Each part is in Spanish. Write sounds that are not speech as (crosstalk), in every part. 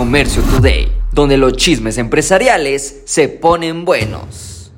Comercio Today, donde los chismes empresariales se ponen buenos.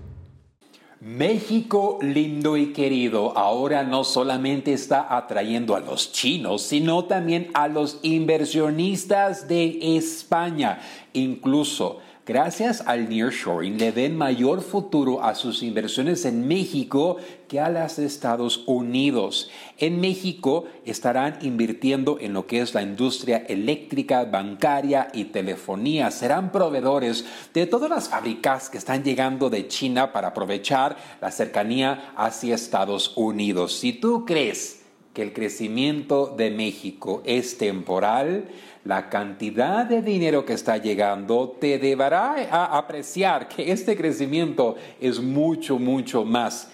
México lindo y querido ahora no solamente está atrayendo a los chinos, sino también a los inversionistas de España. Incluso Gracias al nearshoring le den mayor futuro a sus inversiones en México que a las de Estados Unidos. En México estarán invirtiendo en lo que es la industria eléctrica, bancaria y telefonía. Serán proveedores de todas las fábricas que están llegando de China para aprovechar la cercanía hacia Estados Unidos. Si tú crees que el crecimiento de México es temporal, la cantidad de dinero que está llegando te deberá a apreciar que este crecimiento es mucho, mucho más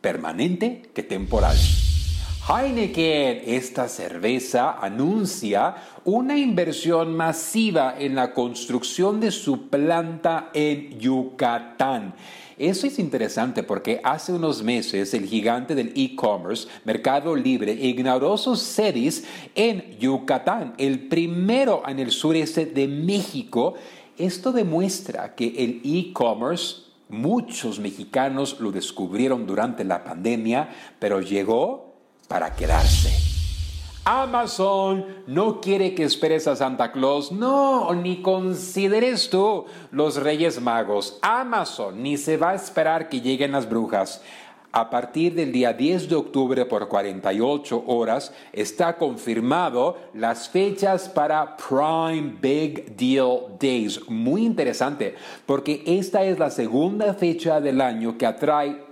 permanente que temporal. Heineken, esta cerveza, anuncia una inversión masiva en la construcción de su planta en Yucatán. Eso es interesante porque hace unos meses el gigante del e-commerce, Mercado Libre, ignoró sus sedes en Yucatán, el primero en el sureste de México. Esto demuestra que el e-commerce, muchos mexicanos lo descubrieron durante la pandemia, pero llegó para quedarse. Amazon no quiere que esperes a Santa Claus, no, ni consideres tú los Reyes Magos. Amazon ni se va a esperar que lleguen las brujas. A partir del día 10 de octubre por 48 horas está confirmado las fechas para Prime Big Deal Days. Muy interesante porque esta es la segunda fecha del año que atrae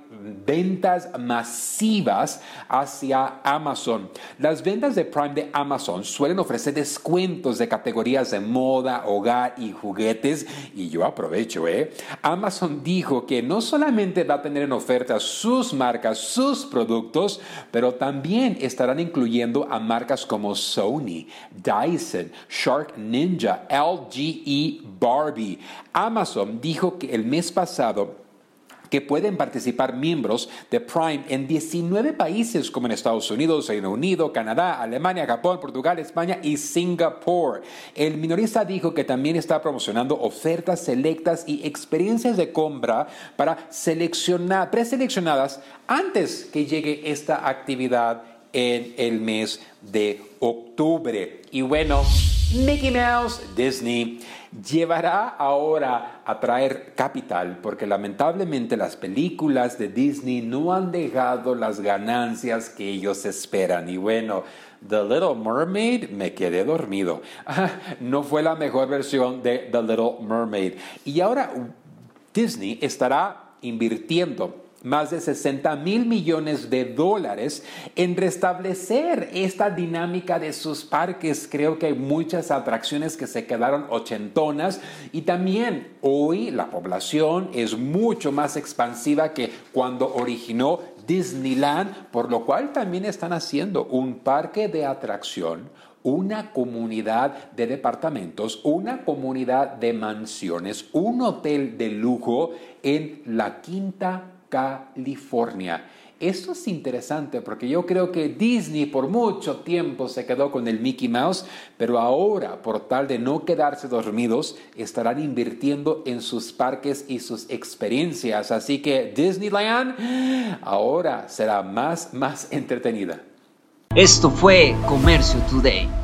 ventas masivas hacia Amazon. Las ventas de Prime de Amazon suelen ofrecer descuentos de categorías de moda, hogar y juguetes y yo aprovecho, ¿eh? Amazon dijo que no solamente va a tener en oferta sus marcas, sus productos, pero también estarán incluyendo a marcas como Sony, Dyson, Shark Ninja, LG y Barbie. Amazon dijo que el mes pasado que pueden participar miembros de Prime en 19 países como en Estados Unidos, Reino Unido, Canadá, Alemania, Japón, Portugal, España y Singapur. El minorista dijo que también está promocionando ofertas selectas y experiencias de compra para seleccionar, preseleccionadas antes que llegue esta actividad en el mes de octubre. Y bueno, Mickey Mouse, Disney llevará ahora a traer capital porque lamentablemente las películas de Disney no han dejado las ganancias que ellos esperan. Y bueno, The Little Mermaid me quedé dormido. (laughs) No fue la mejor versión de The Little Mermaid. Y ahora Disney estará invirtiendo más de 60 mil millones de dólares en restablecer esta dinámica de sus parques. Creo que hay muchas atracciones que se quedaron ochentonas y también hoy la población es mucho más expansiva que cuando originó Disneyland, por lo cual también están haciendo un parque de atracción, una comunidad de departamentos, una comunidad de mansiones, un hotel de lujo en la quinta California. Esto es interesante porque yo creo que Disney por mucho tiempo se quedó con el Mickey Mouse, pero ahora, por tal de no quedarse dormidos, estarán invirtiendo en sus parques y sus experiencias. Así que Disneyland ahora será más, más entretenida. Esto fue Comercio Today.